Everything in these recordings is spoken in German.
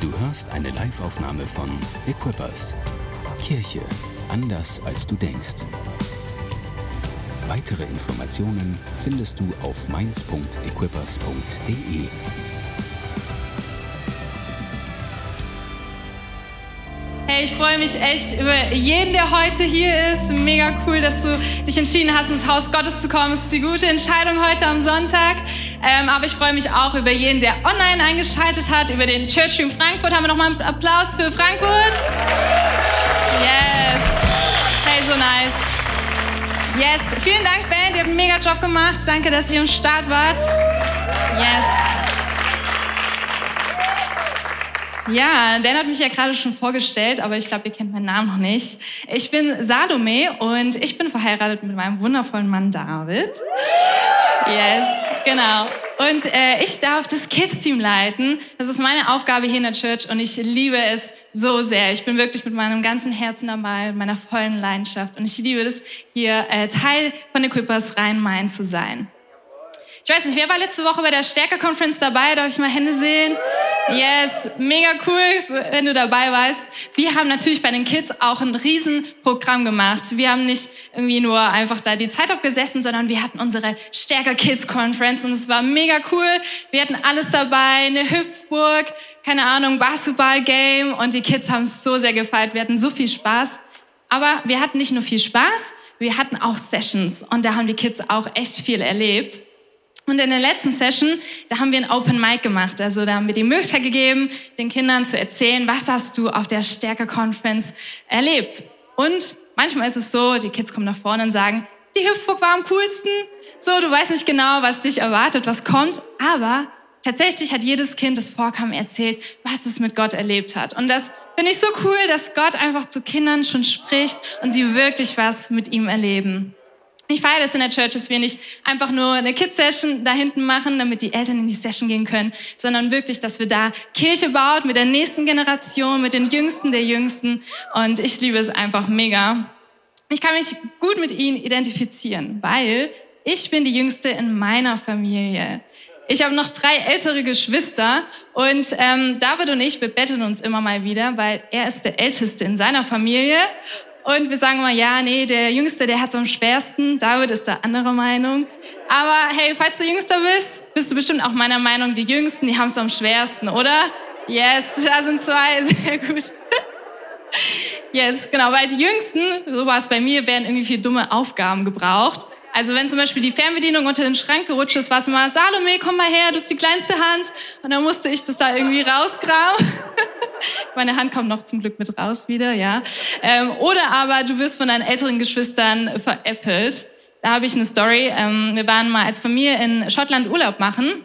Du hörst eine Live-Aufnahme von Equippers. Kirche anders als du denkst. Weitere Informationen findest du auf mainz.equippers.de. Hey, ich freue mich echt über jeden, der heute hier ist. Mega cool, dass du dich entschieden hast, ins Haus Gottes zu kommen. Es ist die gute Entscheidung heute am Sonntag. Ähm, aber ich freue mich auch über jeden, der online eingeschaltet hat, über den Church Stream Frankfurt. Haben wir nochmal einen Applaus für Frankfurt? Yes. Hey, so nice. Yes. Vielen Dank, Band. Ihr habt einen mega Job gemacht. Danke, dass ihr im Start wart. Yes. Ja, Dan hat mich ja gerade schon vorgestellt, aber ich glaube, ihr kennt meinen Namen noch nicht. Ich bin Salome und ich bin verheiratet mit meinem wundervollen Mann David. Yes, genau. Und äh, ich darf das Kids-Team leiten. Das ist meine Aufgabe hier in der Church und ich liebe es so sehr. Ich bin wirklich mit meinem ganzen Herzen dabei, mit meiner vollen Leidenschaft. Und ich liebe es, hier äh, Teil von Equippers Rhein-Main zu sein. Ich weiß nicht, wer war letzte Woche bei der Stärke-Conference dabei? Darf ich mal Hände sehen? Yes, mega cool, wenn du dabei warst. Wir haben natürlich bei den Kids auch ein Riesenprogramm gemacht. Wir haben nicht irgendwie nur einfach da die Zeit abgesessen, sondern wir hatten unsere Stärker Kids Conference und es war mega cool. Wir hatten alles dabei, eine Hüpfburg, keine Ahnung, Basketball-Game und die Kids haben es so sehr gefeiert. Wir hatten so viel Spaß. Aber wir hatten nicht nur viel Spaß, wir hatten auch Sessions und da haben die Kids auch echt viel erlebt. Und in der letzten Session, da haben wir ein Open Mic gemacht. Also da haben wir die Möglichkeit gegeben, den Kindern zu erzählen, was hast du auf der Stärke Conference erlebt. Und manchmal ist es so, die Kids kommen nach vorne und sagen, die Hüpfburg war am coolsten. So, du weißt nicht genau, was dich erwartet, was kommt. Aber tatsächlich hat jedes Kind das Vorkommen erzählt, was es mit Gott erlebt hat. Und das finde ich so cool, dass Gott einfach zu Kindern schon spricht und sie wirklich was mit ihm erleben. Ich feiere das in der Church, dass wir nicht einfach nur eine Kids-Session da hinten machen, damit die Eltern in die Session gehen können, sondern wirklich, dass wir da Kirche baut mit der nächsten Generation, mit den Jüngsten der Jüngsten. Und ich liebe es einfach mega. Ich kann mich gut mit ihnen identifizieren, weil ich bin die Jüngste in meiner Familie. Ich habe noch drei ältere Geschwister und ähm, David und ich, wir betteln uns immer mal wieder, weil er ist der Älteste in seiner Familie und wir sagen immer, ja, nee, der Jüngste, der hat es am schwersten. David ist da anderer Meinung. Aber hey, falls du Jüngster bist, bist du bestimmt auch meiner Meinung, die Jüngsten, die haben es am schwersten, oder? Yes, da sind zwei, sehr gut. Yes, genau, weil die Jüngsten, so war es bei mir, werden irgendwie für dumme Aufgaben gebraucht. Also wenn zum Beispiel die Fernbedienung unter den Schrank gerutscht ist, war es immer, Salome, komm mal her, du hast die kleinste Hand. Und dann musste ich das da irgendwie rauskramen. Meine Hand kommt noch zum Glück mit raus wieder, ja. Ähm, oder aber du wirst von deinen älteren Geschwistern veräppelt. Da habe ich eine Story. Ähm, wir waren mal als Familie in Schottland Urlaub machen.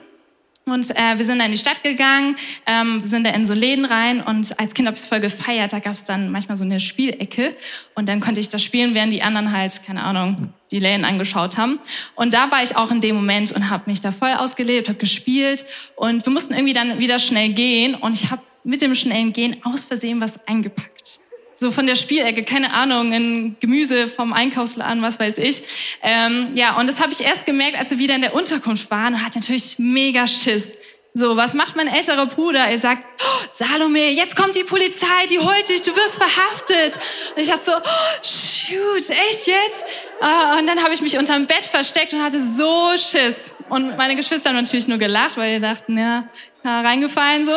Und äh, wir sind da in die Stadt gegangen, ähm, sind da in so Läden rein und als Kind habe ich es voll gefeiert. Da gab es dann manchmal so eine Spielecke und dann konnte ich das spielen, während die anderen halt, keine Ahnung, die Läden angeschaut haben. Und da war ich auch in dem Moment und habe mich da voll ausgelebt, habe gespielt und wir mussten irgendwie dann wieder schnell gehen und ich habe mit dem schnellen Gehen aus Versehen was eingepackt. So von der Spielecke, keine Ahnung, ein Gemüse vom Einkaufsladen, was weiß ich. Ähm, ja, und das habe ich erst gemerkt, als wir wieder in der Unterkunft waren und hatte natürlich mega Schiss. So, was macht mein älterer Bruder? Er sagt, oh, Salome, jetzt kommt die Polizei, die holt dich, du wirst verhaftet. Und ich hatte so, oh, shoot, echt jetzt? Uh, und dann habe ich mich unterm Bett versteckt und hatte so Schiss. Und meine Geschwister haben natürlich nur gelacht, weil die dachten, ja, reingefallen so.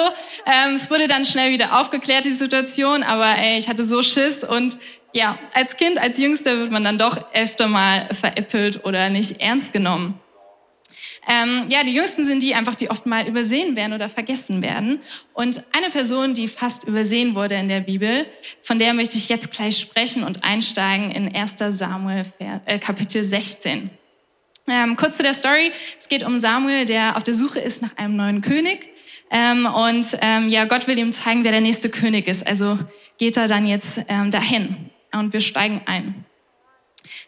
Ähm, es wurde dann schnell wieder aufgeklärt, die Situation, aber ey, ich hatte so Schiss und ja, als Kind, als Jüngster wird man dann doch öfter mal veräppelt oder nicht ernst genommen. Ähm, ja, die Jüngsten sind die einfach, die oft mal übersehen werden oder vergessen werden. Und eine Person, die fast übersehen wurde in der Bibel, von der möchte ich jetzt gleich sprechen und einsteigen in 1. Samuel äh, Kapitel 16. Ähm, kurz zu der Story. Es geht um Samuel, der auf der Suche ist nach einem neuen König. Ähm, und ähm, ja, Gott will ihm zeigen, wer der nächste König ist. Also geht er dann jetzt ähm, dahin. Und wir steigen ein.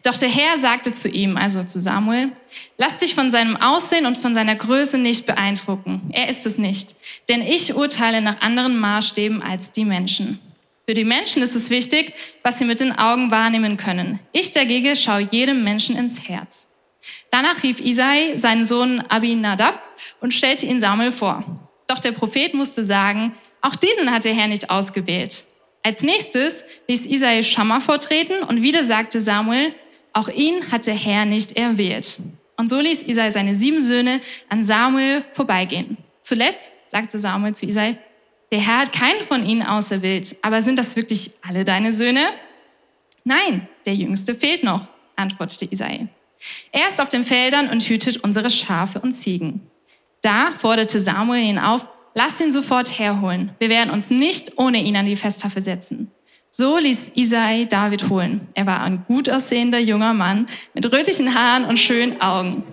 Doch der Herr sagte zu ihm, also zu Samuel, lass dich von seinem Aussehen und von seiner Größe nicht beeindrucken. Er ist es nicht. Denn ich urteile nach anderen Maßstäben als die Menschen. Für die Menschen ist es wichtig, was sie mit den Augen wahrnehmen können. Ich dagegen schaue jedem Menschen ins Herz. Danach rief Isai seinen Sohn Abinadab und stellte ihn Samuel vor. Doch der Prophet musste sagen, auch diesen hat der Herr nicht ausgewählt. Als nächstes ließ Isai Schammer vortreten und wieder sagte Samuel, auch ihn hat der Herr nicht erwählt. Und so ließ Isai seine sieben Söhne an Samuel vorbeigehen. Zuletzt sagte Samuel zu Isai, der Herr hat keinen von ihnen auserwählt, aber sind das wirklich alle deine Söhne? Nein, der jüngste fehlt noch, antwortete Isai. Er ist auf den Feldern und hütet unsere Schafe und Ziegen. Da forderte Samuel ihn auf, lass ihn sofort herholen. Wir werden uns nicht ohne ihn an die Festtafel setzen. So ließ Isai David holen. Er war ein gut aussehender junger Mann mit rötlichen Haaren und schönen Augen.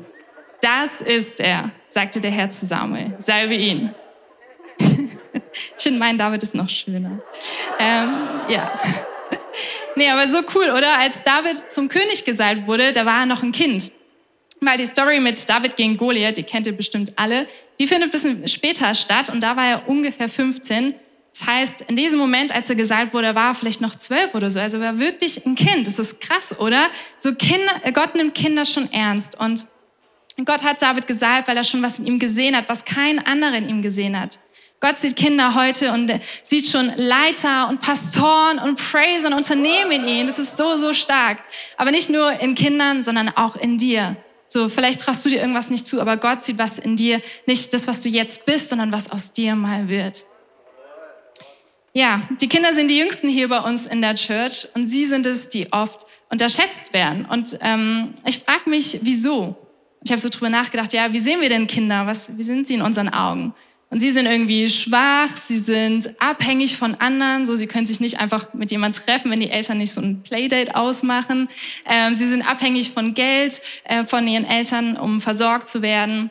Das ist er, sagte der Herr zu Samuel. Salbe ihn. ich finde, mein David ist noch schöner. Ähm, ja. Nee, aber so cool, oder? Als David zum König gesalbt wurde, da war er noch ein Kind. Weil die Story mit David gegen Goliath, die kennt ihr bestimmt alle, die findet ein bisschen später statt und da war er ungefähr 15. Das heißt, in diesem Moment, als er gesalbt wurde, war er vielleicht noch zwölf oder so. Also er war wirklich ein Kind. Das ist krass, oder? So Kinder, Gott nimmt Kinder schon ernst. Und Gott hat David gesalbt, weil er schon was in ihm gesehen hat, was kein anderer in ihm gesehen hat. Gott sieht Kinder heute und sieht schon Leiter und Pastoren und Praiser und Unternehmen in ihnen. Das ist so, so stark. Aber nicht nur in Kindern, sondern auch in dir. So, vielleicht traust du dir irgendwas nicht zu, aber Gott sieht was in dir. Nicht das, was du jetzt bist, sondern was aus dir mal wird. Ja, die Kinder sind die Jüngsten hier bei uns in der Church und sie sind es, die oft unterschätzt werden. Und ähm, ich frage mich, wieso? Ich habe so drüber nachgedacht, ja, wie sehen wir denn Kinder? Was, wie sind sie in unseren Augen? Und sie sind irgendwie schwach, sie sind abhängig von anderen, so sie können sich nicht einfach mit jemand treffen, wenn die Eltern nicht so ein Playdate ausmachen. Ähm, sie sind abhängig von Geld äh, von ihren Eltern, um versorgt zu werden.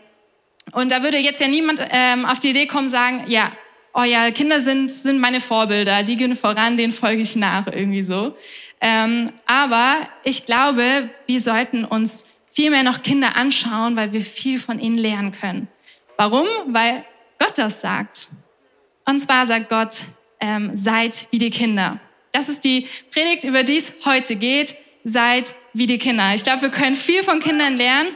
Und da würde jetzt ja niemand ähm, auf die Idee kommen, sagen, ja, oh ja, Kinder sind, sind meine Vorbilder, die gehen voran, denen folge ich nach, irgendwie so. Ähm, aber ich glaube, wir sollten uns viel mehr noch Kinder anschauen, weil wir viel von ihnen lernen können. Warum? Weil Gott das sagt. Und zwar sagt Gott, ähm, seid wie die Kinder. Das ist die Predigt, über die es heute geht. Seid wie die Kinder. Ich glaube, wir können viel von Kindern lernen.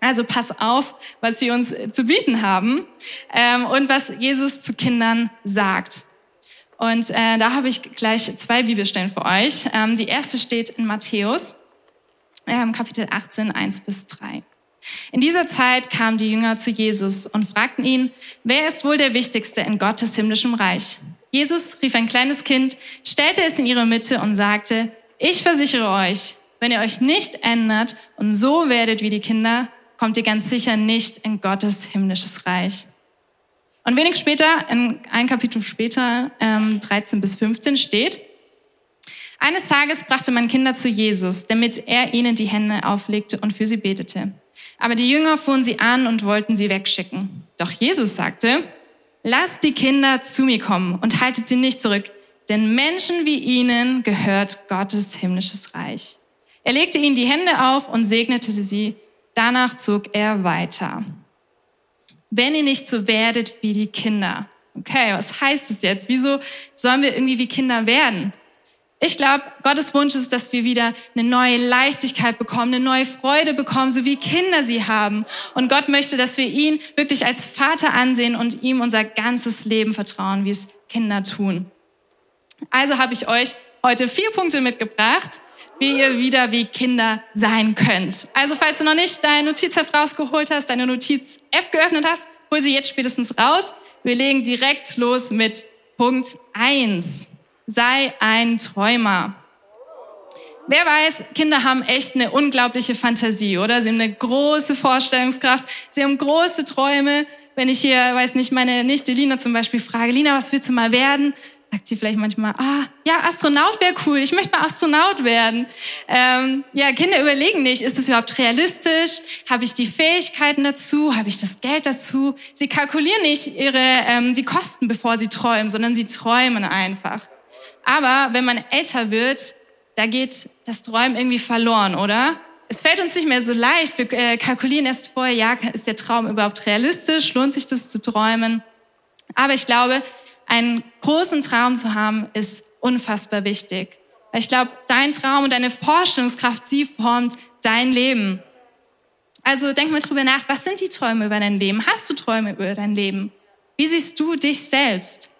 Also pass auf, was sie uns zu bieten haben ähm, und was Jesus zu Kindern sagt. Und äh, da habe ich gleich zwei Bibelstellen für euch. Ähm, die erste steht in Matthäus, ähm, Kapitel 18, 1 bis 3. In dieser Zeit kamen die Jünger zu Jesus und fragten ihn, wer ist wohl der Wichtigste in Gottes himmlischem Reich? Jesus rief ein kleines Kind, stellte es in ihre Mitte und sagte, ich versichere euch, wenn ihr euch nicht ändert und so werdet wie die Kinder, kommt ihr ganz sicher nicht in Gottes himmlisches Reich. Und wenig später, in ein Kapitel später, ähm, 13 bis 15 steht, eines Tages brachte man Kinder zu Jesus, damit er ihnen die Hände auflegte und für sie betete. Aber die Jünger fuhren sie an und wollten sie wegschicken. Doch Jesus sagte, lasst die Kinder zu mir kommen und haltet sie nicht zurück, denn Menschen wie ihnen gehört Gottes himmlisches Reich. Er legte ihnen die Hände auf und segnete sie. Danach zog er weiter. Wenn ihr nicht so werdet wie die Kinder. Okay, was heißt das jetzt? Wieso sollen wir irgendwie wie Kinder werden? Ich glaube, Gottes Wunsch ist, dass wir wieder eine neue Leichtigkeit bekommen, eine neue Freude bekommen, so wie Kinder sie haben. Und Gott möchte, dass wir ihn wirklich als Vater ansehen und ihm unser ganzes Leben vertrauen, wie es Kinder tun. Also habe ich euch heute vier Punkte mitgebracht, wie ihr wieder wie Kinder sein könnt. Also falls du noch nicht dein Notizheft rausgeholt hast, deine Notiz-App geöffnet hast, hol sie jetzt spätestens raus. Wir legen direkt los mit Punkt eins sei ein Träumer. Wer weiß, Kinder haben echt eine unglaubliche Fantasie, oder? Sie haben eine große Vorstellungskraft, sie haben große Träume. Wenn ich hier, weiß nicht, meine Nichte Lina zum Beispiel frage, Lina, was willst du mal werden? Sagt sie vielleicht manchmal, ah, ja, Astronaut wäre cool, ich möchte mal Astronaut werden. Ähm, ja, Kinder überlegen nicht, ist es überhaupt realistisch? Habe ich die Fähigkeiten dazu? Habe ich das Geld dazu? Sie kalkulieren nicht ihre, ähm, die Kosten, bevor sie träumen, sondern sie träumen einfach. Aber wenn man älter wird, da geht das Träumen irgendwie verloren, oder? Es fällt uns nicht mehr so leicht. Wir äh, kalkulieren erst vorher, ja, ist der Traum überhaupt realistisch? Lohnt sich das zu träumen? Aber ich glaube, einen großen Traum zu haben, ist unfassbar wichtig. Ich glaube, dein Traum und deine Vorstellungskraft, sie formt dein Leben. Also denk mal drüber nach, was sind die Träume über dein Leben? Hast du Träume über dein Leben? Wie siehst du dich selbst?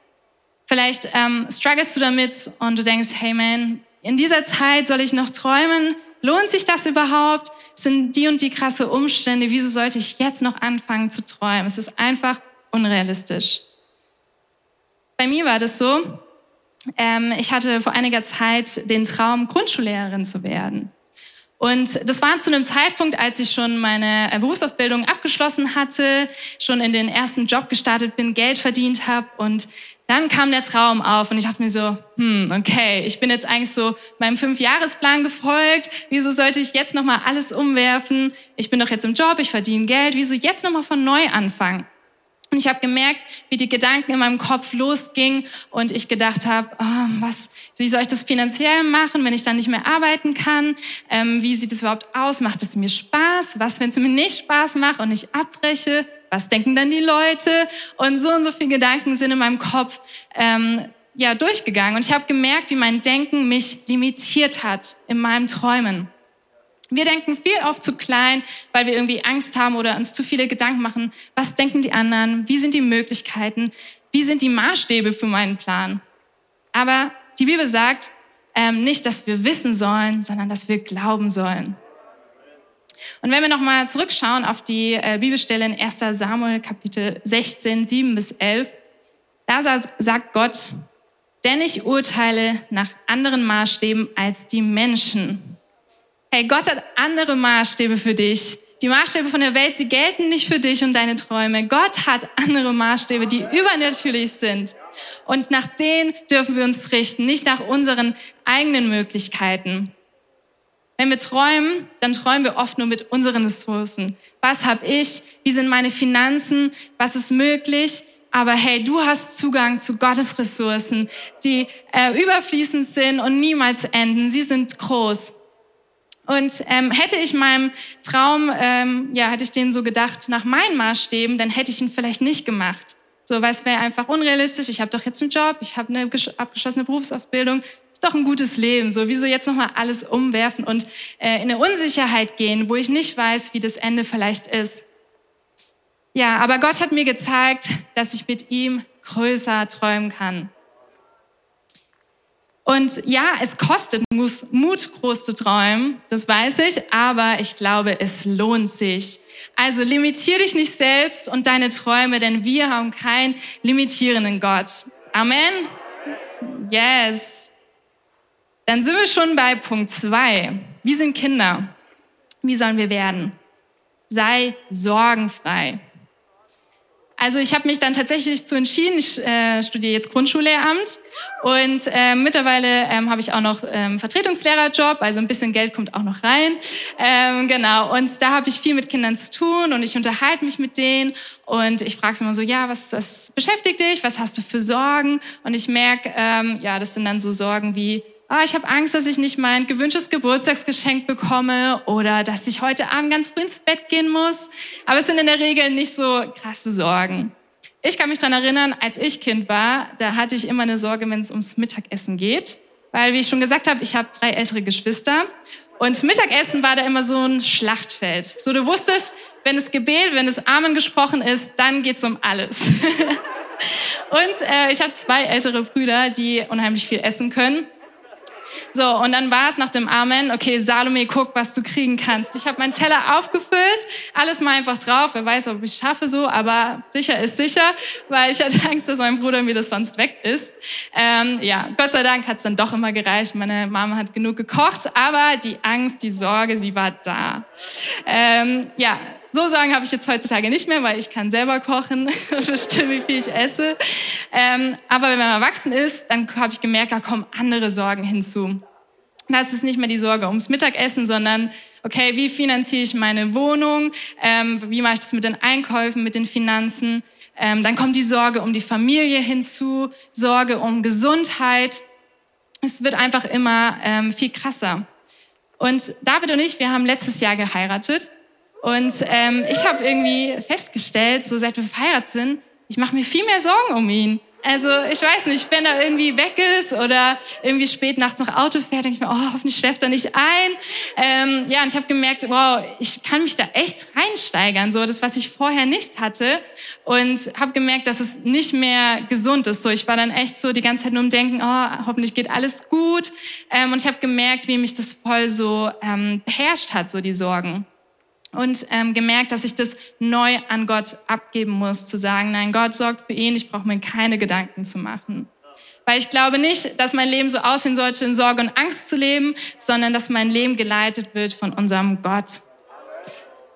Vielleicht ähm, struggles du damit und du denkst, hey man, in dieser Zeit soll ich noch träumen? Lohnt sich das überhaupt? Sind die und die krasse Umstände. Wieso sollte ich jetzt noch anfangen zu träumen? Es ist einfach unrealistisch. Bei mir war das so, ähm, ich hatte vor einiger Zeit den Traum, Grundschullehrerin zu werden. Und das war zu einem Zeitpunkt, als ich schon meine äh, Berufsausbildung abgeschlossen hatte, schon in den ersten Job gestartet bin, Geld verdient habe und dann kam der Traum auf und ich dachte mir so, hm, okay, ich bin jetzt eigentlich so meinem Fünfjahresplan gefolgt. Wieso sollte ich jetzt nochmal alles umwerfen? Ich bin doch jetzt im Job, ich verdiene Geld. Wieso jetzt nochmal von neu anfangen? Und ich habe gemerkt, wie die Gedanken in meinem Kopf losgingen und ich gedacht habe, oh, was, wie soll ich das finanziell machen, wenn ich dann nicht mehr arbeiten kann? Ähm, wie sieht es überhaupt aus? Macht es mir Spaß? Was, wenn es mir nicht Spaß macht und ich abbreche? Was denken dann die Leute? Und so und so viele Gedanken sind in meinem Kopf ähm, ja durchgegangen. Und ich habe gemerkt, wie mein Denken mich limitiert hat in meinem Träumen. Wir denken viel oft zu klein, weil wir irgendwie Angst haben oder uns zu viele Gedanken machen. Was denken die anderen? Wie sind die Möglichkeiten? Wie sind die Maßstäbe für meinen Plan? Aber die Bibel sagt ähm, nicht, dass wir wissen sollen, sondern dass wir glauben sollen. Und wenn wir nochmal zurückschauen auf die äh, Bibelstelle in 1 Samuel Kapitel 16, 7 bis 11, da sagt Gott, denn ich urteile nach anderen Maßstäben als die Menschen. Hey, Gott hat andere Maßstäbe für dich. Die Maßstäbe von der Welt, sie gelten nicht für dich und deine Träume. Gott hat andere Maßstäbe, die übernatürlich sind. Und nach denen dürfen wir uns richten, nicht nach unseren eigenen Möglichkeiten. Wenn wir träumen, dann träumen wir oft nur mit unseren Ressourcen. Was habe ich? Wie sind meine Finanzen? Was ist möglich? Aber hey, du hast Zugang zu Gottes Ressourcen, die äh, überfließend sind und niemals enden. Sie sind groß. Und ähm, hätte ich meinem Traum, ähm, ja, hätte ich den so gedacht nach meinen Maßstäben, dann hätte ich ihn vielleicht nicht gemacht. So, weil es wäre einfach unrealistisch. Ich habe doch jetzt einen Job, ich habe eine abgeschlossene Berufsausbildung, doch ein gutes Leben. So, wieso jetzt nochmal alles umwerfen und äh, in eine Unsicherheit gehen, wo ich nicht weiß, wie das Ende vielleicht ist. Ja, aber Gott hat mir gezeigt, dass ich mit ihm größer träumen kann. Und ja, es kostet Mut, groß zu träumen, das weiß ich, aber ich glaube, es lohnt sich. Also limitier dich nicht selbst und deine Träume, denn wir haben keinen limitierenden Gott. Amen? Yes. Dann sind wir schon bei Punkt zwei. Wie sind Kinder? Wie sollen wir werden? Sei sorgenfrei. Also ich habe mich dann tatsächlich zu entschieden, ich äh, studiere jetzt Grundschullehramt und äh, mittlerweile ähm, habe ich auch noch ähm, Vertretungslehrerjob, also ein bisschen Geld kommt auch noch rein. Ähm, genau, und da habe ich viel mit Kindern zu tun und ich unterhalte mich mit denen und ich frage sie immer so, ja, was, was beschäftigt dich, was hast du für Sorgen? Und ich merke, ähm, ja, das sind dann so Sorgen wie, ah, ich habe Angst, dass ich nicht mein gewünschtes Geburtstagsgeschenk bekomme oder dass ich heute Abend ganz früh ins Bett gehen muss. Aber es sind in der Regel nicht so krasse Sorgen. Ich kann mich dran erinnern, als ich Kind war, da hatte ich immer eine Sorge, wenn es ums Mittagessen geht. Weil, wie ich schon gesagt habe, ich habe drei ältere Geschwister. Und Mittagessen war da immer so ein Schlachtfeld. So, du wusstest, wenn es Gebet, wenn es Amen gesprochen ist, dann geht's um alles. und äh, ich habe zwei ältere Brüder, die unheimlich viel essen können. So, und dann war es nach dem Amen, okay, Salome, guck, was du kriegen kannst. Ich habe meinen Teller aufgefüllt, alles mal einfach drauf. Wer weiß, ob ich schaffe so, aber sicher ist sicher, weil ich hatte Angst, dass mein Bruder mir das sonst weg ist. Ähm, ja, Gott sei Dank hat es dann doch immer gereicht. Meine Mama hat genug gekocht, aber die Angst, die Sorge, sie war da. Ähm, ja, so sagen habe ich jetzt heutzutage nicht mehr, weil ich kann selber kochen und bestimme, wie viel ich esse. Ähm, aber wenn man erwachsen ist, dann habe ich gemerkt, da kommen andere Sorgen hinzu. Das ist nicht mehr die Sorge ums Mittagessen, sondern okay, wie finanziere ich meine Wohnung? Ähm, wie mache ich das mit den Einkäufen, mit den Finanzen? Ähm, dann kommt die Sorge um die Familie hinzu, Sorge um Gesundheit. Es wird einfach immer ähm, viel krasser. Und David und ich, wir haben letztes Jahr geheiratet und ähm, ich habe irgendwie festgestellt, so seit wir verheiratet sind, ich mache mir viel mehr Sorgen um ihn. Also ich weiß nicht, wenn er irgendwie weg ist oder irgendwie spät nachts noch Auto fährt, denke ich mir, oh, hoffentlich schläft er nicht ein. Ähm, ja, und ich habe gemerkt, wow, ich kann mich da echt reinsteigern, so das, was ich vorher nicht hatte. Und habe gemerkt, dass es nicht mehr gesund ist. So, ich war dann echt so die ganze Zeit nur im Denken, oh, hoffentlich geht alles gut. Ähm, und ich habe gemerkt, wie mich das voll so ähm, beherrscht hat, so die Sorgen und ähm, gemerkt, dass ich das neu an Gott abgeben muss, zu sagen, nein, Gott sorgt für ihn, ich brauche mir keine Gedanken zu machen. Weil ich glaube nicht, dass mein Leben so aussehen sollte, in Sorge und Angst zu leben, sondern dass mein Leben geleitet wird von unserem Gott.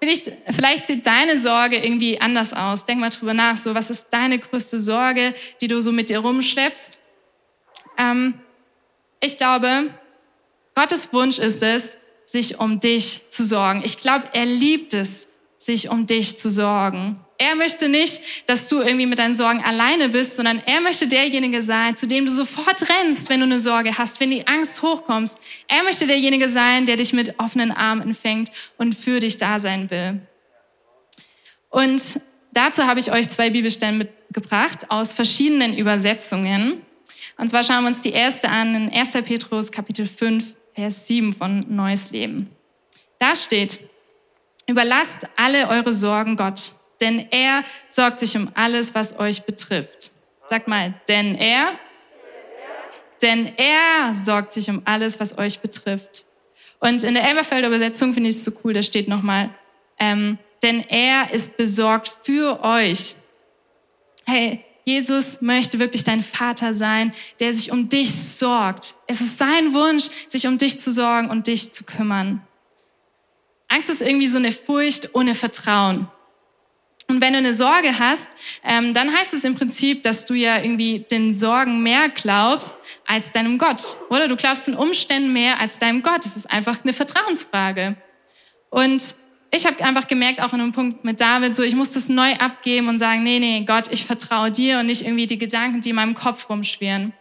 Vielleicht, vielleicht sieht deine Sorge irgendwie anders aus. Denk mal drüber nach. So, was ist deine größte Sorge, die du so mit dir rumschleppst? Ähm, ich glaube, Gottes Wunsch ist es, sich um dich zu sorgen. Ich glaube, er liebt es, sich um dich zu sorgen. Er möchte nicht, dass du irgendwie mit deinen Sorgen alleine bist, sondern er möchte derjenige sein, zu dem du sofort rennst, wenn du eine Sorge hast, wenn die Angst hochkommst. Er möchte derjenige sein, der dich mit offenen Armen empfängt und für dich da sein will. Und dazu habe ich euch zwei Bibelstellen mitgebracht aus verschiedenen Übersetzungen. Und zwar schauen wir uns die erste an in 1. Petrus Kapitel 5, Vers 7 von Neues Leben. Da steht, überlasst alle eure Sorgen Gott, denn er sorgt sich um alles, was euch betrifft. Sag mal, denn er, denn er sorgt sich um alles, was euch betrifft. Und in der Elberfelder Übersetzung finde ich es so cool, da steht nochmal, ähm, denn er ist besorgt für euch. Hey, Jesus möchte wirklich dein Vater sein, der sich um dich sorgt. Es ist sein Wunsch, sich um dich zu sorgen und dich zu kümmern. Angst ist irgendwie so eine Furcht ohne Vertrauen. Und wenn du eine Sorge hast, ähm, dann heißt es im Prinzip, dass du ja irgendwie den Sorgen mehr glaubst als deinem Gott. Oder du glaubst den Umständen mehr als deinem Gott. Es ist einfach eine Vertrauensfrage. Und ich habe einfach gemerkt, auch in einem Punkt mit David, so ich muss das neu abgeben und sagen, nee, nee, Gott, ich vertraue dir und nicht irgendwie die Gedanken, die in meinem Kopf rumschwirren.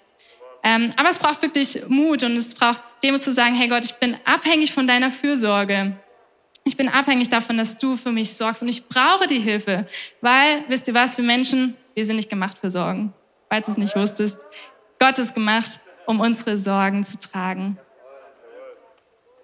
Ähm, aber es braucht wirklich Mut und es braucht Demut zu sagen, hey Gott, ich bin abhängig von deiner Fürsorge. Ich bin abhängig davon, dass du für mich sorgst und ich brauche die Hilfe, weil, wisst ihr was, wir Menschen, wir sind nicht gemacht für Sorgen. Falls du es nicht wusstest, Gott ist gemacht, um unsere Sorgen zu tragen.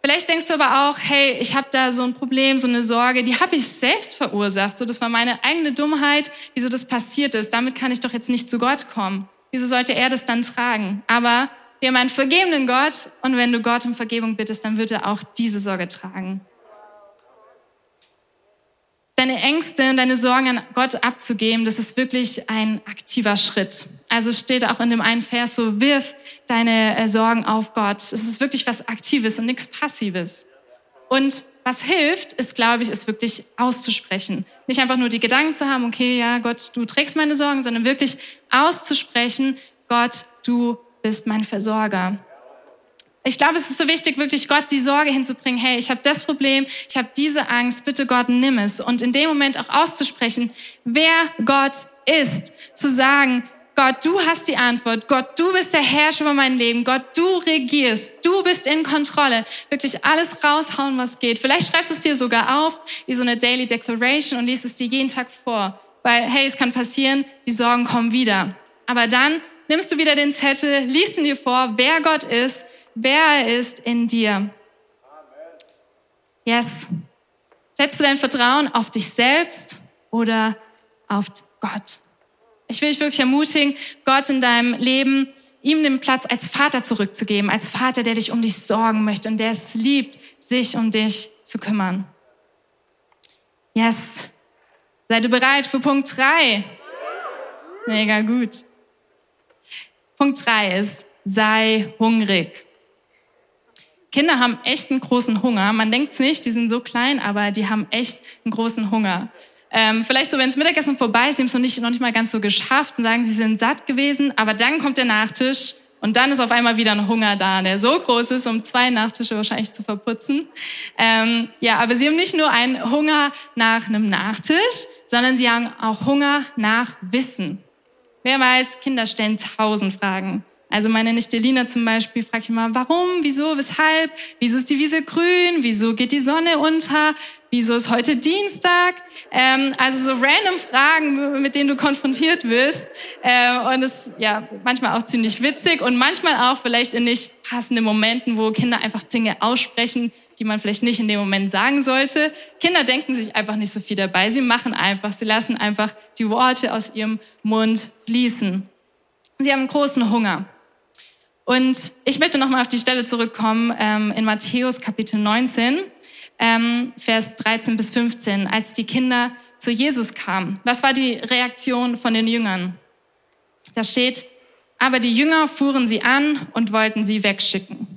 Vielleicht denkst du aber auch, hey, ich habe da so ein Problem, so eine Sorge, die habe ich selbst verursacht. So, das war meine eigene Dummheit, wieso das passiert ist. Damit kann ich doch jetzt nicht zu Gott kommen. Wieso sollte er das dann tragen? Aber wir haben einen vergebenen Gott und wenn du Gott um Vergebung bittest, dann wird er auch diese Sorge tragen deine Ängste und deine Sorgen an Gott abzugeben, das ist wirklich ein aktiver Schritt. Also steht auch in dem einen Vers so, wirf deine äh, Sorgen auf Gott. Es ist wirklich was Aktives und nichts Passives. Und was hilft, ist, glaube ich, ist wirklich auszusprechen. Nicht einfach nur die Gedanken zu haben, okay, ja, Gott, du trägst meine Sorgen, sondern wirklich auszusprechen, Gott, du bist mein Versorger. Ich glaube, es ist so wichtig, wirklich Gott die Sorge hinzubringen, hey, ich habe das Problem, ich habe diese Angst, bitte Gott, nimm es. Und in dem Moment auch auszusprechen, wer Gott ist. Zu sagen, Gott, du hast die Antwort. Gott, du bist der Herrscher über mein Leben. Gott, du regierst. Du bist in Kontrolle. Wirklich alles raushauen, was geht. Vielleicht schreibst du es dir sogar auf, wie so eine Daily Declaration und liest es dir jeden Tag vor. Weil, hey, es kann passieren, die Sorgen kommen wieder. Aber dann nimmst du wieder den Zettel, liest ihn dir vor, wer Gott ist, wer er ist in dir. Yes. Setzt du dein Vertrauen auf dich selbst oder auf Gott? Ich will dich wirklich ermutigen, Gott in deinem Leben, ihm den Platz als Vater zurückzugeben, als Vater, der dich um dich sorgen möchte und der es liebt, sich um dich zu kümmern. Yes. Seid ihr bereit für Punkt 3? Mega gut. Punkt 3 ist, sei hungrig. Kinder haben echt einen großen Hunger. Man denkt es nicht, die sind so klein, aber die haben echt einen großen Hunger. Ähm, vielleicht so, wenn das Mittagessen vorbei ist, sie haben es noch nicht, noch nicht mal ganz so geschafft und sagen, sie sind satt gewesen, aber dann kommt der Nachtisch und dann ist auf einmal wieder ein Hunger da, der so groß ist, um zwei Nachtische wahrscheinlich zu verputzen. Ähm, ja, aber sie haben nicht nur einen Hunger nach einem Nachtisch, sondern sie haben auch Hunger nach Wissen. Wer weiß, Kinder stellen tausend Fragen. Also meine Nichte Lina zum Beispiel fragt immer, warum, wieso, weshalb, wieso ist die Wiese grün, wieso geht die Sonne unter, wieso ist heute Dienstag? Ähm, also so random Fragen, mit denen du konfrontiert wirst. Äh, und es ja manchmal auch ziemlich witzig und manchmal auch vielleicht in nicht passenden Momenten, wo Kinder einfach Dinge aussprechen, die man vielleicht nicht in dem Moment sagen sollte. Kinder denken sich einfach nicht so viel dabei. Sie machen einfach, sie lassen einfach die Worte aus ihrem Mund fließen. Sie haben großen Hunger. Und ich möchte nochmal auf die Stelle zurückkommen ähm, in Matthäus Kapitel 19, ähm, Vers 13 bis 15, als die Kinder zu Jesus kamen. Was war die Reaktion von den Jüngern? Da steht, aber die Jünger fuhren sie an und wollten sie wegschicken.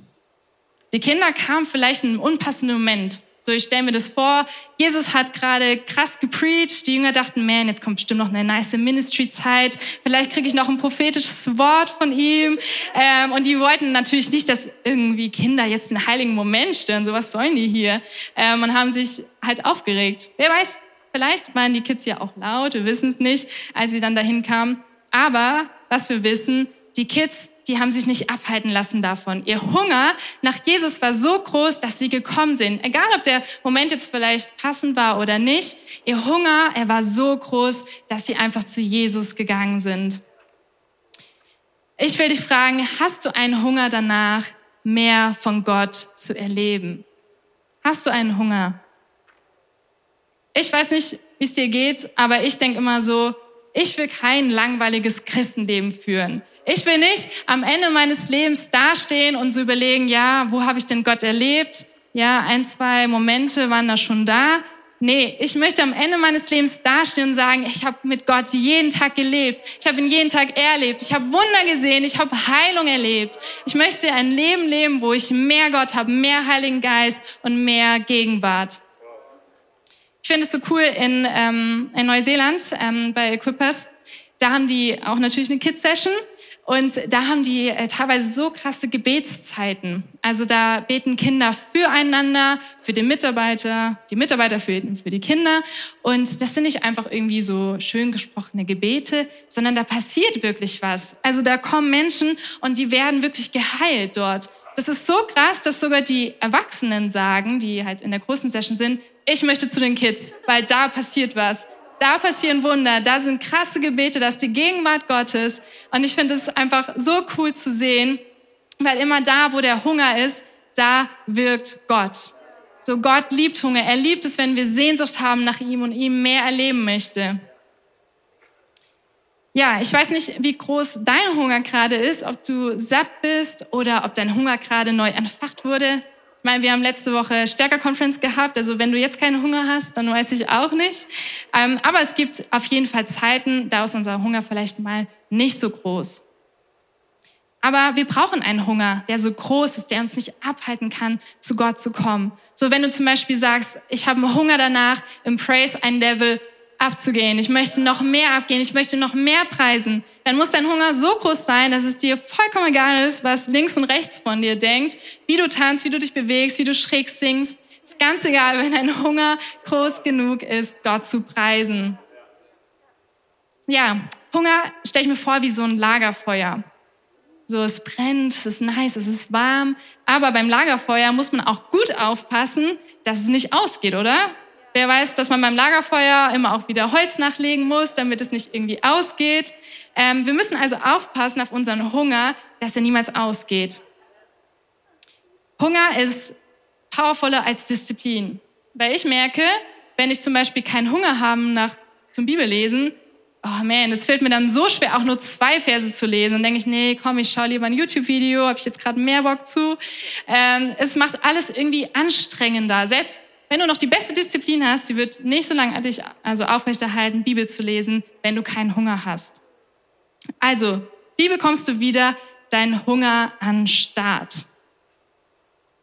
Die Kinder kamen vielleicht in einem unpassenden Moment. So, ich stelle mir das vor, Jesus hat gerade krass gepreacht, die Jünger dachten, man, jetzt kommt bestimmt noch eine nice Ministry-Zeit, vielleicht kriege ich noch ein prophetisches Wort von ihm. Ähm, und die wollten natürlich nicht, dass irgendwie Kinder jetzt den heiligen Moment stören, so was sollen die hier? Ähm, und haben sich halt aufgeregt. Wer weiß, vielleicht waren die Kids ja auch laut, wir wissen es nicht, als sie dann dahin kamen. Aber was wir wissen, die Kids die haben sich nicht abhalten lassen davon. Ihr Hunger nach Jesus war so groß, dass sie gekommen sind. Egal, ob der Moment jetzt vielleicht passend war oder nicht, ihr Hunger, er war so groß, dass sie einfach zu Jesus gegangen sind. Ich will dich fragen, hast du einen Hunger danach, mehr von Gott zu erleben? Hast du einen Hunger? Ich weiß nicht, wie es dir geht, aber ich denke immer so, ich will kein langweiliges Christenleben führen. Ich will nicht am Ende meines Lebens dastehen und so überlegen, ja, wo habe ich denn Gott erlebt? Ja, ein, zwei Momente waren da schon da. Nee, ich möchte am Ende meines Lebens dastehen und sagen, ich habe mit Gott jeden Tag gelebt. Ich habe ihn jeden Tag erlebt. Ich habe Wunder gesehen. Ich habe Heilung erlebt. Ich möchte ein Leben leben, wo ich mehr Gott habe, mehr Heiligen Geist und mehr Gegenwart. Ich finde es so cool in, ähm, in Neuseeland ähm, bei Equippers. Da haben die auch natürlich eine Kids-Session und da haben die äh, teilweise so krasse Gebetszeiten. Also da beten Kinder füreinander, für den Mitarbeiter, die Mitarbeiter für, für die Kinder. Und das sind nicht einfach irgendwie so schön gesprochene Gebete, sondern da passiert wirklich was. Also da kommen Menschen und die werden wirklich geheilt dort. Das ist so krass, dass sogar die Erwachsenen sagen, die halt in der großen Session sind, ich möchte zu den Kids, weil da passiert was. Da passieren Wunder, da sind krasse Gebete, da ist die Gegenwart Gottes. Und ich finde es einfach so cool zu sehen, weil immer da, wo der Hunger ist, da wirkt Gott. So Gott liebt Hunger. Er liebt es, wenn wir Sehnsucht haben nach ihm und ihm mehr erleben möchte. Ja, ich weiß nicht, wie groß dein Hunger gerade ist, ob du satt bist oder ob dein Hunger gerade neu entfacht wurde meine, wir haben letzte Woche Stärker-Conference gehabt. Also wenn du jetzt keinen Hunger hast, dann weiß ich auch nicht. Ähm, aber es gibt auf jeden Fall Zeiten, da ist unser Hunger vielleicht mal nicht so groß. Aber wir brauchen einen Hunger, der so groß ist, der uns nicht abhalten kann, zu Gott zu kommen. So wenn du zum Beispiel sagst, ich habe einen Hunger danach, im Praise ein Level abzugehen. Ich möchte noch mehr abgehen. Ich möchte noch mehr preisen. Dann muss dein Hunger so groß sein, dass es dir vollkommen egal ist, was links und rechts von dir denkt, wie du tanzt, wie du dich bewegst, wie du schräg singst. Ist ganz egal, wenn dein Hunger groß genug ist, Gott zu preisen. Ja, Hunger stelle ich mir vor wie so ein Lagerfeuer. So, es brennt, es ist nice, es ist warm. Aber beim Lagerfeuer muss man auch gut aufpassen, dass es nicht ausgeht, oder? Wer weiß, dass man beim Lagerfeuer immer auch wieder Holz nachlegen muss, damit es nicht irgendwie ausgeht. Ähm, wir müssen also aufpassen auf unseren Hunger, dass er niemals ausgeht. Hunger ist powervoller als Disziplin. Weil ich merke, wenn ich zum Beispiel keinen Hunger habe nach zum Bibellesen, oh man, es fällt mir dann so schwer, auch nur zwei Verse zu lesen. Und denke ich, nee, komm, ich schaue lieber ein YouTube-Video, habe ich jetzt gerade mehr Bock zu. Ähm, es macht alles irgendwie anstrengender. Selbst wenn du noch die beste Disziplin hast, sie wird nicht so lange dich also aufrechterhalten, Bibel zu lesen, wenn du keinen Hunger hast. Also, wie bekommst du wieder deinen Hunger an Start?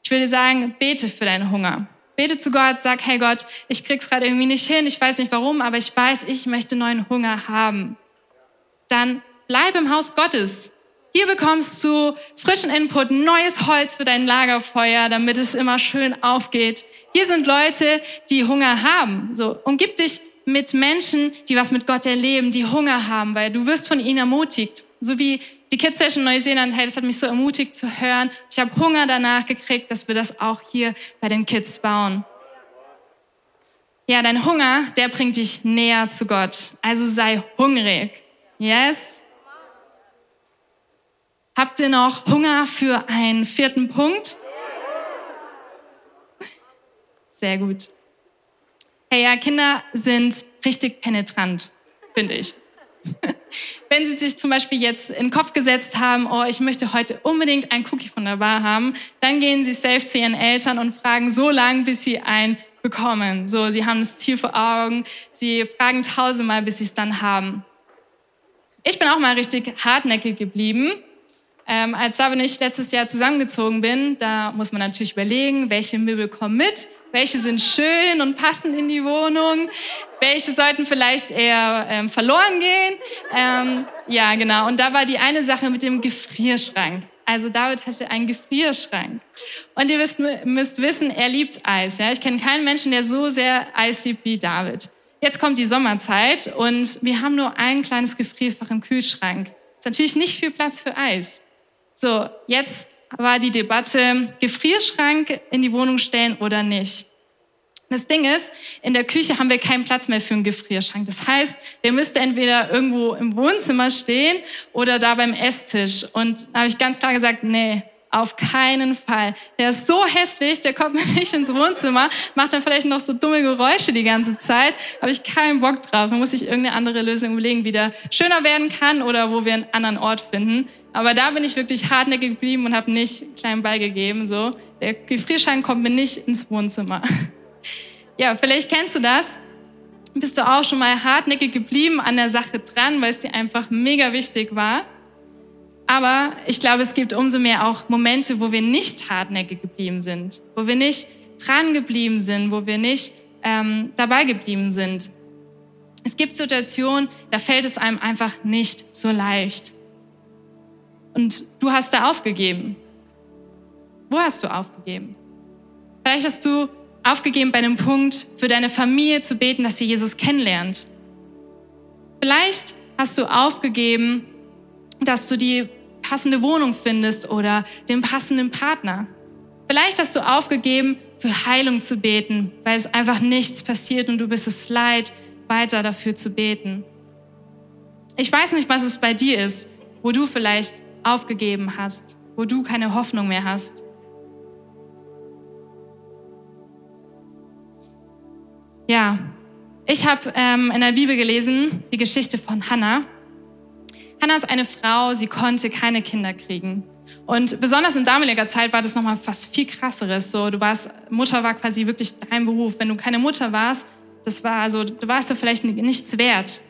Ich will dir sagen, bete für deinen Hunger. Bete zu Gott, sag, hey Gott, ich krieg's gerade irgendwie nicht hin, ich weiß nicht warum, aber ich weiß, ich möchte neuen Hunger haben. Dann bleib im Haus Gottes. Hier bekommst du frischen Input, neues Holz für dein Lagerfeuer, damit es immer schön aufgeht. Hier sind Leute, die Hunger haben. So, umgib dich mit Menschen, die was mit Gott erleben, die Hunger haben, weil du wirst von ihnen ermutigt. So wie die Kids Session Neuseeland, hey, das hat mich so ermutigt zu hören. Ich habe Hunger danach gekriegt, dass wir das auch hier bei den Kids bauen. Ja, dein Hunger, der bringt dich näher zu Gott. Also sei hungrig. Yes? Habt ihr noch Hunger für einen vierten Punkt? Sehr gut. Hey, ja, Kinder sind richtig penetrant, finde ich. Wenn sie sich zum Beispiel jetzt in den Kopf gesetzt haben, oh, ich möchte heute unbedingt ein Cookie von der Bar haben, dann gehen sie safe zu ihren Eltern und fragen so lange, bis sie ein bekommen. So, sie haben das Ziel vor Augen, sie fragen tausendmal, bis sie es dann haben. Ich bin auch mal richtig hartnäckig geblieben. Ähm, als Sab und ich letztes Jahr zusammengezogen bin, da muss man natürlich überlegen, welche Möbel kommen mit, welche sind schön und passen in die Wohnung, welche sollten vielleicht eher ähm, verloren gehen. Ähm, ja, genau. Und da war die eine Sache mit dem Gefrierschrank. Also David hatte einen Gefrierschrank. Und ihr müsst, müsst wissen, er liebt Eis. Ja? Ich kenne keinen Menschen, der so sehr Eis liebt wie David. Jetzt kommt die Sommerzeit und wir haben nur ein kleines Gefrierfach im Kühlschrank. Ist natürlich nicht viel Platz für Eis. So, jetzt war die Debatte, Gefrierschrank in die Wohnung stellen oder nicht. Das Ding ist, in der Küche haben wir keinen Platz mehr für einen Gefrierschrank. Das heißt, der müsste entweder irgendwo im Wohnzimmer stehen oder da beim Esstisch. Und da habe ich ganz klar gesagt, nee, auf keinen Fall. Der ist so hässlich, der kommt mir nicht ins Wohnzimmer, macht dann vielleicht noch so dumme Geräusche die ganze Zeit. Habe ich keinen Bock drauf. Man muss sich irgendeine andere Lösung überlegen, wie der schöner werden kann oder wo wir einen anderen Ort finden. Aber da bin ich wirklich hartnäckig geblieben und habe nicht klein beigegeben. So, der Gefrierschrank kommt mir nicht ins Wohnzimmer. Ja, vielleicht kennst du das. Bist du auch schon mal hartnäckig geblieben an der Sache dran, weil es dir einfach mega wichtig war. Aber ich glaube, es gibt umso mehr auch Momente, wo wir nicht hartnäckig geblieben sind, wo wir nicht dran geblieben sind, wo wir nicht ähm, dabei geblieben sind. Es gibt Situationen, da fällt es einem einfach nicht so leicht. Und du hast da aufgegeben. Wo hast du aufgegeben? Vielleicht hast du aufgegeben bei dem Punkt, für deine Familie zu beten, dass sie Jesus kennenlernt. Vielleicht hast du aufgegeben, dass du die passende Wohnung findest oder den passenden Partner. Vielleicht hast du aufgegeben, für Heilung zu beten, weil es einfach nichts passiert und du bist es leid, weiter dafür zu beten. Ich weiß nicht, was es bei dir ist, wo du vielleicht aufgegeben hast, wo du keine Hoffnung mehr hast. Ja, ich habe ähm, in der Bibel gelesen die Geschichte von Hannah. Hannah ist eine Frau, sie konnte keine Kinder kriegen. Und besonders in damaliger Zeit war das nochmal fast viel krasseres. So, du warst, Mutter war quasi wirklich dein Beruf. Wenn du keine Mutter warst, das war also, du warst ja vielleicht nichts wert.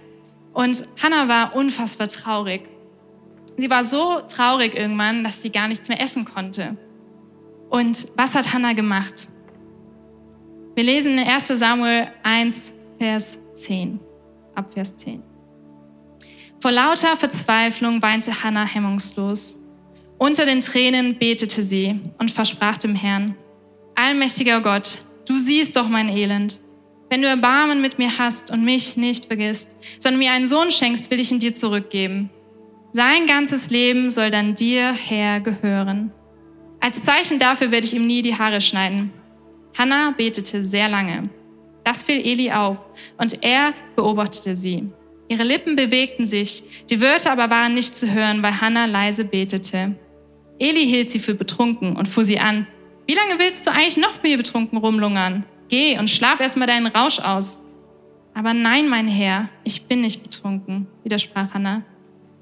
Und Hannah war unfassbar traurig. Sie war so traurig irgendwann, dass sie gar nichts mehr essen konnte. Und was hat Hannah gemacht? Wir lesen in 1 Samuel 1, Vers 10, ab Vers 10. Vor lauter Verzweiflung weinte Hannah hemmungslos. Unter den Tränen betete sie und versprach dem Herrn, Allmächtiger Gott, du siehst doch mein Elend. Wenn du Erbarmen mit mir hast und mich nicht vergisst, sondern mir einen Sohn schenkst, will ich ihn dir zurückgeben. Sein ganzes Leben soll dann dir, Herr, gehören. Als Zeichen dafür werde ich ihm nie die Haare schneiden. Hannah betete sehr lange. Das fiel Eli auf und er beobachtete sie. Ihre Lippen bewegten sich, die Wörter aber waren nicht zu hören, weil Hannah leise betete. Eli hielt sie für betrunken und fuhr sie an. Wie lange willst du eigentlich noch mehr betrunken rumlungern? Geh und schlaf erstmal deinen Rausch aus. Aber nein, mein Herr, ich bin nicht betrunken, widersprach Hannah.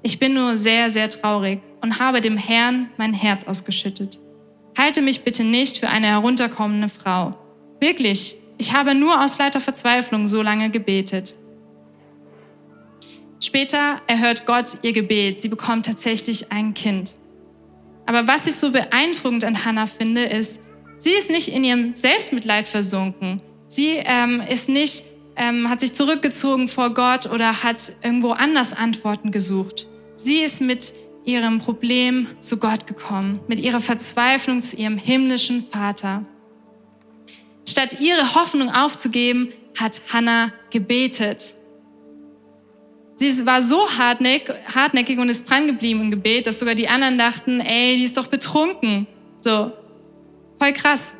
Ich bin nur sehr, sehr traurig und habe dem Herrn mein Herz ausgeschüttet. Halte mich bitte nicht für eine herunterkommende Frau. Wirklich, ich habe nur aus lauter Verzweiflung so lange gebetet. Später erhört Gott ihr Gebet. Sie bekommt tatsächlich ein Kind. Aber was ich so beeindruckend an Hannah finde, ist, sie ist nicht in ihrem Selbstmitleid versunken. Sie ähm, ist nicht, ähm, hat sich zurückgezogen vor Gott oder hat irgendwo anders Antworten gesucht. Sie ist mit ihrem Problem zu Gott gekommen, mit ihrer Verzweiflung zu ihrem himmlischen Vater. Statt ihre Hoffnung aufzugeben, hat Hannah gebetet. sie war so hartnäckig, und ist dran geblieben im Gebet, dass sogar die anderen dachten, ey, die ist doch betrunken. So, voll krass.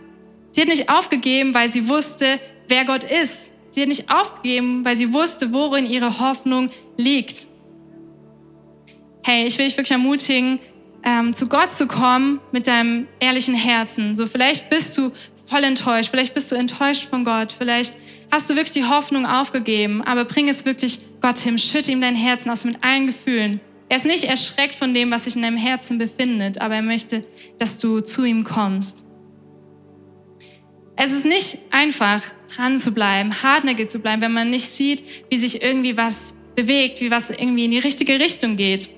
Sie hat nicht aufgegeben, weil sie wusste, wer Gott ist. Sie hat nicht aufgegeben, weil sie wusste, worin ihre Hoffnung liegt. Hey, ich will dich wirklich ermutigen, ähm, zu Gott zu kommen mit deinem ehrlichen Herzen. So vielleicht bist du voll enttäuscht, vielleicht bist du enttäuscht von Gott, vielleicht hast du wirklich die Hoffnung aufgegeben, aber bring es wirklich Gott hin, schütte ihm dein Herzen aus mit allen Gefühlen. Er ist nicht erschreckt von dem, was sich in deinem Herzen befindet, aber er möchte, dass du zu ihm kommst. Es ist nicht einfach, dran zu bleiben, hartnäckig zu bleiben, wenn man nicht sieht, wie sich irgendwie was bewegt, wie was irgendwie in die richtige Richtung geht.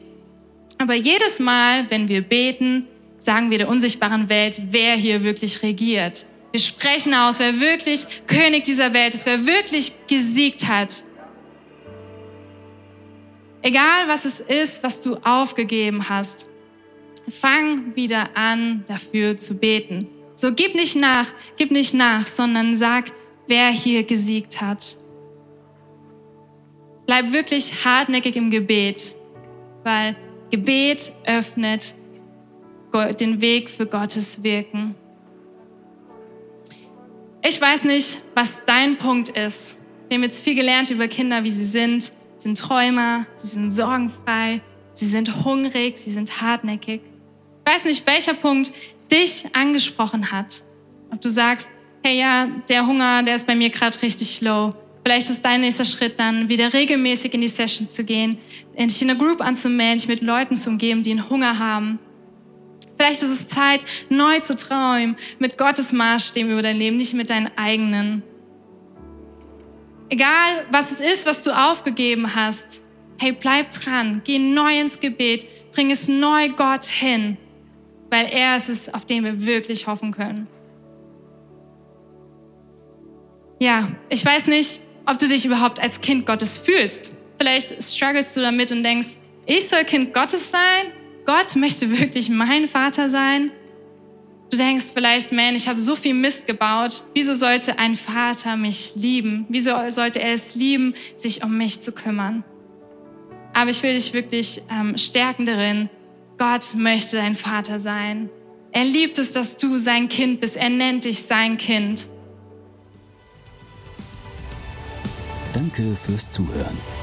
Aber jedes Mal, wenn wir beten, sagen wir der unsichtbaren Welt, wer hier wirklich regiert. Wir sprechen aus, wer wirklich König dieser Welt ist, wer wirklich gesiegt hat. Egal was es ist, was du aufgegeben hast, fang wieder an, dafür zu beten. So gib nicht nach, gib nicht nach, sondern sag, wer hier gesiegt hat. Bleib wirklich hartnäckig im Gebet, weil Gebet öffnet den Weg für Gottes Wirken. Ich weiß nicht, was dein Punkt ist. Wir haben jetzt viel gelernt über Kinder, wie sie sind. Sie sind Träumer, sie sind sorgenfrei, sie sind hungrig, sie sind hartnäckig. Ich weiß nicht, welcher Punkt dich angesprochen hat. Ob du sagst, hey ja, der Hunger, der ist bei mir gerade richtig low. Vielleicht ist dein nächster Schritt dann, wieder regelmäßig in die Session zu gehen, dich in einer Group anzumelden, dich mit Leuten zu umgeben, die einen Hunger haben. Vielleicht ist es Zeit, neu zu träumen, mit Gottes Maßstäben über dein Leben, nicht mit deinen eigenen. Egal, was es ist, was du aufgegeben hast, hey, bleib dran, geh neu ins Gebet, bring es neu Gott hin, weil er ist es, auf den wir wirklich hoffen können. Ja, ich weiß nicht, ob du dich überhaupt als Kind Gottes fühlst. Vielleicht struggles du damit und denkst, ich soll Kind Gottes sein? Gott möchte wirklich mein Vater sein? Du denkst vielleicht, man, ich habe so viel Mist gebaut. Wieso sollte ein Vater mich lieben? Wieso sollte er es lieben, sich um mich zu kümmern? Aber ich will dich wirklich ähm, stärken darin. Gott möchte dein Vater sein. Er liebt es, dass du sein Kind bist. Er nennt dich sein Kind. Danke fürs Zuhören.